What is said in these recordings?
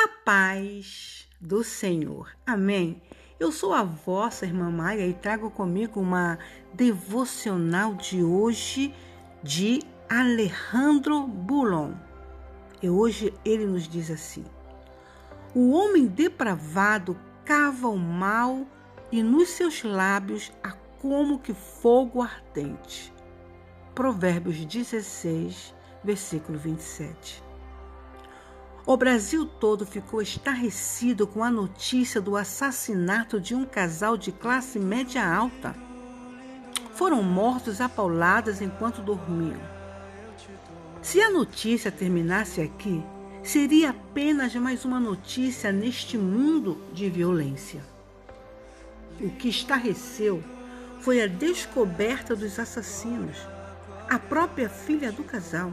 A paz do Senhor. Amém. Eu sou a vossa irmã Maia e trago comigo uma devocional de hoje de Alejandro Bulon. E hoje ele nos diz assim: O homem depravado cava o mal e nos seus lábios há como que fogo ardente. Provérbios 16, versículo 27. O Brasil todo ficou estarrecido com a notícia do assassinato de um casal de classe média alta. Foram mortos a pauladas enquanto dormiam. Se a notícia terminasse aqui, seria apenas mais uma notícia neste mundo de violência. O que estarreceu foi a descoberta dos assassinos, a própria filha do casal,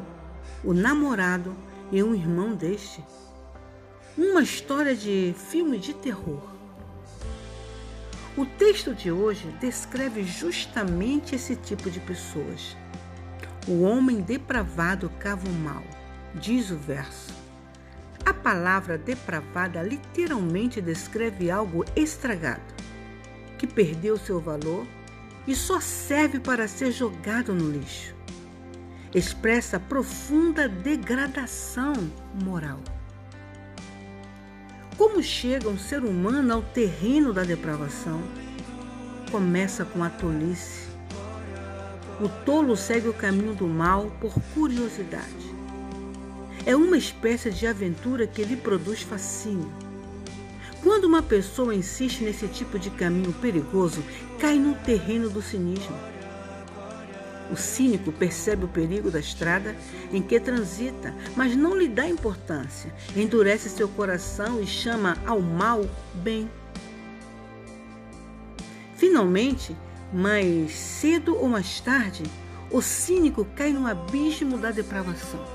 o namorado e um irmão deste. Uma história de filme de terror. O texto de hoje descreve justamente esse tipo de pessoas. O homem depravado cava o mal, diz o verso. A palavra depravada literalmente descreve algo estragado, que perdeu seu valor e só serve para ser jogado no lixo expressa profunda degradação moral. Como chega um ser humano ao terreno da depravação? Começa com a tolice. O tolo segue o caminho do mal por curiosidade. É uma espécie de aventura que lhe produz fascínio. Quando uma pessoa insiste nesse tipo de caminho perigoso, cai no terreno do cinismo o cínico percebe o perigo da estrada em que transita, mas não lhe dá importância. Endurece seu coração e chama ao mal bem. Finalmente, mais cedo ou mais tarde, o cínico cai no abismo da depravação.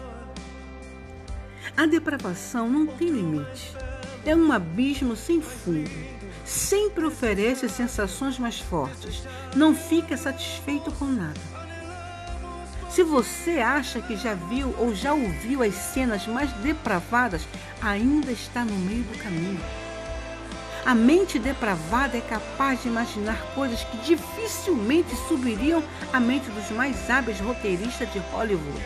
A depravação não tem limite. É um abismo sem fundo. Sempre oferece sensações mais fortes. Não fica satisfeito com nada. Se você acha que já viu ou já ouviu as cenas mais depravadas, ainda está no meio do caminho. A mente depravada é capaz de imaginar coisas que dificilmente subiriam à mente dos mais hábeis roteiristas de Hollywood.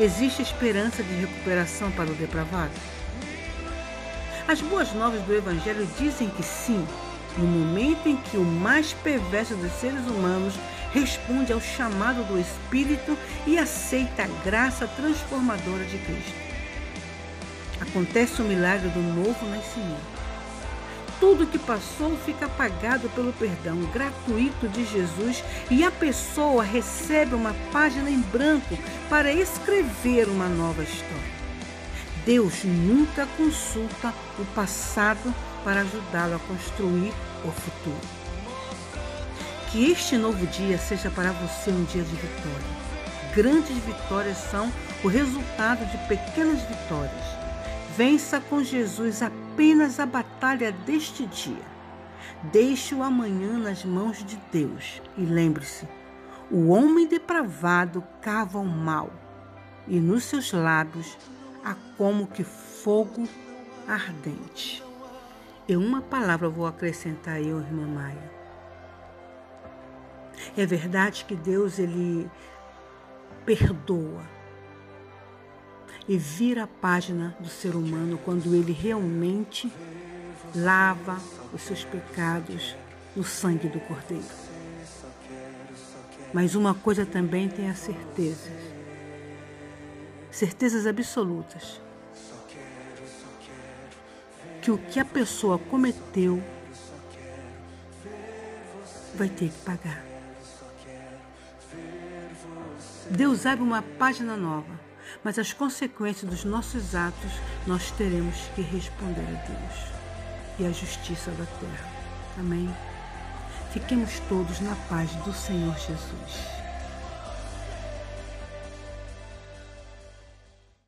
Existe esperança de recuperação para o depravado? As boas novas do Evangelho dizem que sim, no momento em que o mais perverso dos seres humanos responde ao chamado do Espírito e aceita a graça transformadora de Cristo. Acontece o milagre do novo nascimento. Tudo que passou fica apagado pelo perdão gratuito de Jesus e a pessoa recebe uma página em branco para escrever uma nova história. Deus nunca consulta o passado para ajudá-lo a construir o futuro. Que este novo dia seja para você um dia de vitória. Grandes vitórias são o resultado de pequenas vitórias. Vença com Jesus apenas a batalha deste dia. Deixe o amanhã nas mãos de Deus. E lembre-se: o homem depravado cava o mal, e nos seus lábios há como que fogo ardente. E uma palavra vou acrescentar aí, irmã Maia. É verdade que Deus ele perdoa e vira a página do ser humano quando ele realmente lava os seus pecados no sangue do Cordeiro. Mas uma coisa também tem a certeza, certezas absolutas, que o que a pessoa cometeu vai ter que pagar. Deus abre uma página nova, mas as consequências dos nossos atos nós teremos que responder a Deus e à justiça da terra. Amém? Fiquemos todos na paz do Senhor Jesus.